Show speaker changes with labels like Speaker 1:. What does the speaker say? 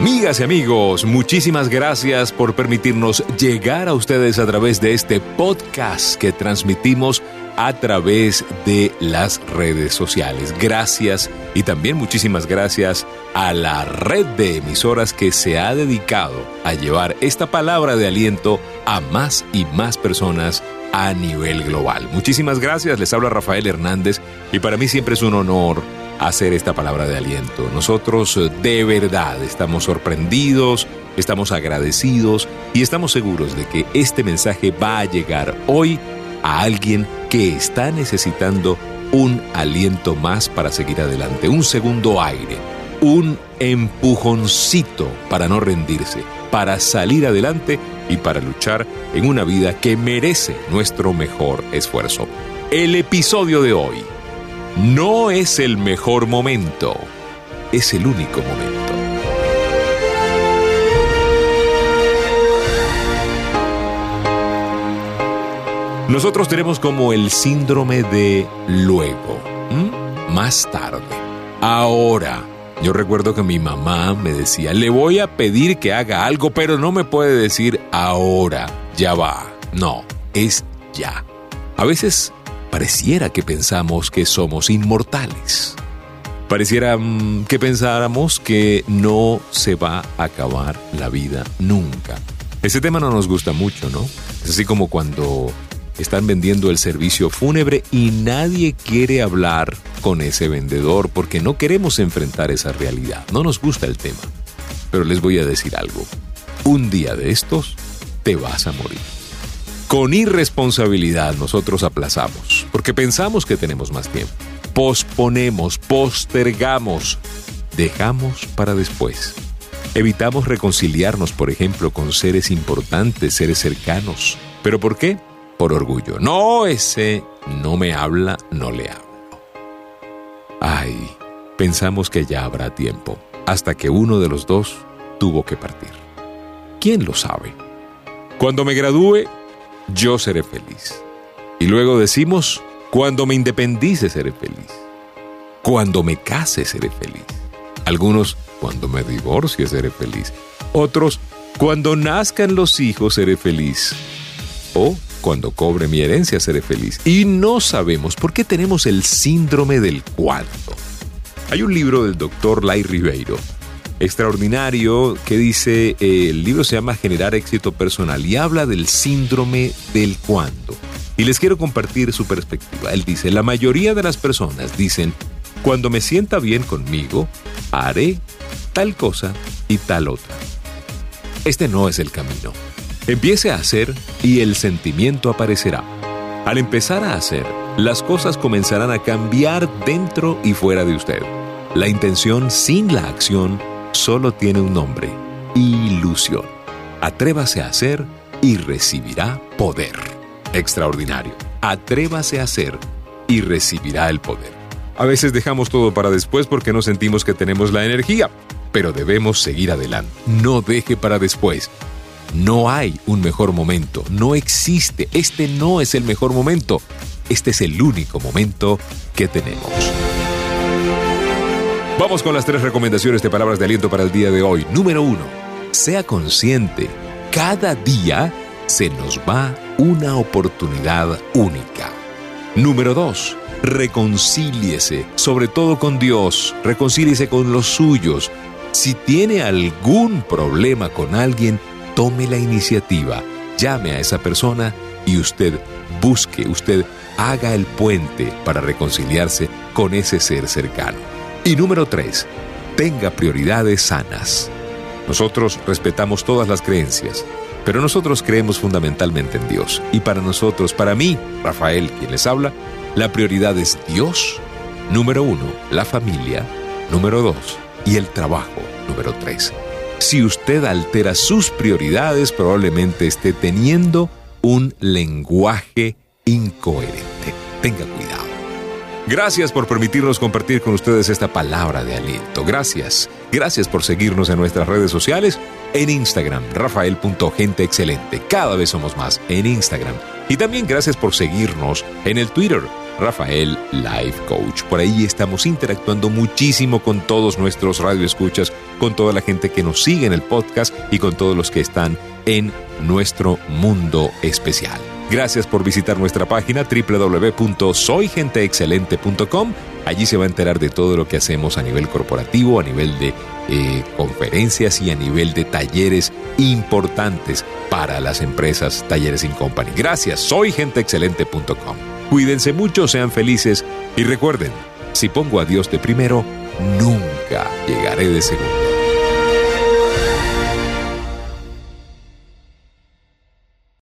Speaker 1: Amigas y amigos, muchísimas gracias por permitirnos llegar a ustedes a través de este podcast que transmitimos a través de las redes sociales. Gracias y también muchísimas gracias a la red de emisoras que se ha dedicado a llevar esta palabra de aliento a más y más personas a nivel global. Muchísimas gracias, les habla Rafael Hernández y para mí siempre es un honor hacer esta palabra de aliento. Nosotros eh, de verdad estamos sorprendidos, estamos agradecidos y estamos seguros de que este mensaje va a llegar hoy a alguien que está necesitando un aliento más para seguir adelante, un segundo aire, un empujoncito para no rendirse, para salir adelante y para luchar en una vida que merece nuestro mejor esfuerzo. El episodio de hoy no es el mejor momento, es el único momento. Nosotros tenemos como el síndrome de luego, más tarde, ahora. Yo recuerdo que mi mamá me decía, le voy a pedir que haga algo, pero no me puede decir ahora, ya va. No, es ya. A veces pareciera que pensamos que somos inmortales. Pareciera mm, que pensáramos que no se va a acabar la vida nunca. Ese tema no nos gusta mucho, ¿no? Es así como cuando están vendiendo el servicio fúnebre y nadie quiere hablar con ese vendedor porque no queremos enfrentar esa realidad. No nos gusta el tema. Pero les voy a decir algo. Un día de estos te vas a morir. Con irresponsabilidad nosotros aplazamos porque pensamos que tenemos más tiempo. Posponemos, postergamos, dejamos para después. Evitamos reconciliarnos, por ejemplo, con seres importantes, seres cercanos. ¿Pero por qué? por orgullo. No, ese no me habla, no le hablo. Ay, pensamos que ya habrá tiempo, hasta que uno de los dos tuvo que partir. ¿Quién lo sabe? Cuando me gradúe, yo seré feliz. Y luego decimos, cuando me independice seré feliz. Cuando me case seré feliz. Algunos, cuando me divorcie seré feliz. Otros, cuando nazcan los hijos seré feliz. O cuando cobre mi herencia seré feliz. Y no sabemos por qué tenemos el síndrome del cuándo. Hay un libro del doctor Lai Ribeiro, extraordinario, que dice, eh, el libro se llama Generar éxito personal y habla del síndrome del cuándo. Y les quiero compartir su perspectiva. Él dice, la mayoría de las personas dicen, cuando me sienta bien conmigo, haré tal cosa y tal otra. Este no es el camino. Empiece a hacer y el sentimiento aparecerá. Al empezar a hacer, las cosas comenzarán a cambiar dentro y fuera de usted. La intención sin la acción solo tiene un nombre, ilusión. Atrévase a hacer y recibirá poder. Extraordinario. Atrévase a hacer y recibirá el poder. A veces dejamos todo para después porque no sentimos que tenemos la energía, pero debemos seguir adelante. No deje para después. No hay un mejor momento, no existe, este no es el mejor momento, este es el único momento que tenemos. Vamos con las tres recomendaciones de palabras de aliento para el día de hoy. Número uno, sea consciente, cada día se nos va una oportunidad única. Número dos, reconcíliese, sobre todo con Dios, reconcíliese con los suyos. Si tiene algún problema con alguien, tome la iniciativa, llame a esa persona y usted busque, usted haga el puente para reconciliarse con ese ser cercano. Y número tres, tenga prioridades sanas. Nosotros respetamos todas las creencias, pero nosotros creemos fundamentalmente en Dios. Y para nosotros, para mí, Rafael, quien les habla, la prioridad es Dios, número uno, la familia, número dos, y el trabajo, número tres. Si usted altera sus prioridades, probablemente esté teniendo un lenguaje incoherente. Tenga cuidado. Gracias por permitirnos compartir con ustedes esta palabra de aliento. Gracias. Gracias por seguirnos en nuestras redes sociales, en Instagram, rafael.genteexcelente. Cada vez somos más en Instagram. Y también gracias por seguirnos en el Twitter, Rafael Life Coach. Por ahí estamos interactuando muchísimo con todos nuestros radioescuchas, con toda la gente que nos sigue en el podcast y con todos los que están en nuestro mundo especial. Gracias por visitar nuestra página www.soygenteexcelente.com. Allí se va a enterar de todo lo que hacemos a nivel corporativo, a nivel de eh, conferencias y a nivel de talleres importantes para las empresas Talleres in Company. Gracias, soygenteexcelente.com. Cuídense mucho, sean felices y recuerden, si pongo a Dios de primero, nunca llegaré de segundo.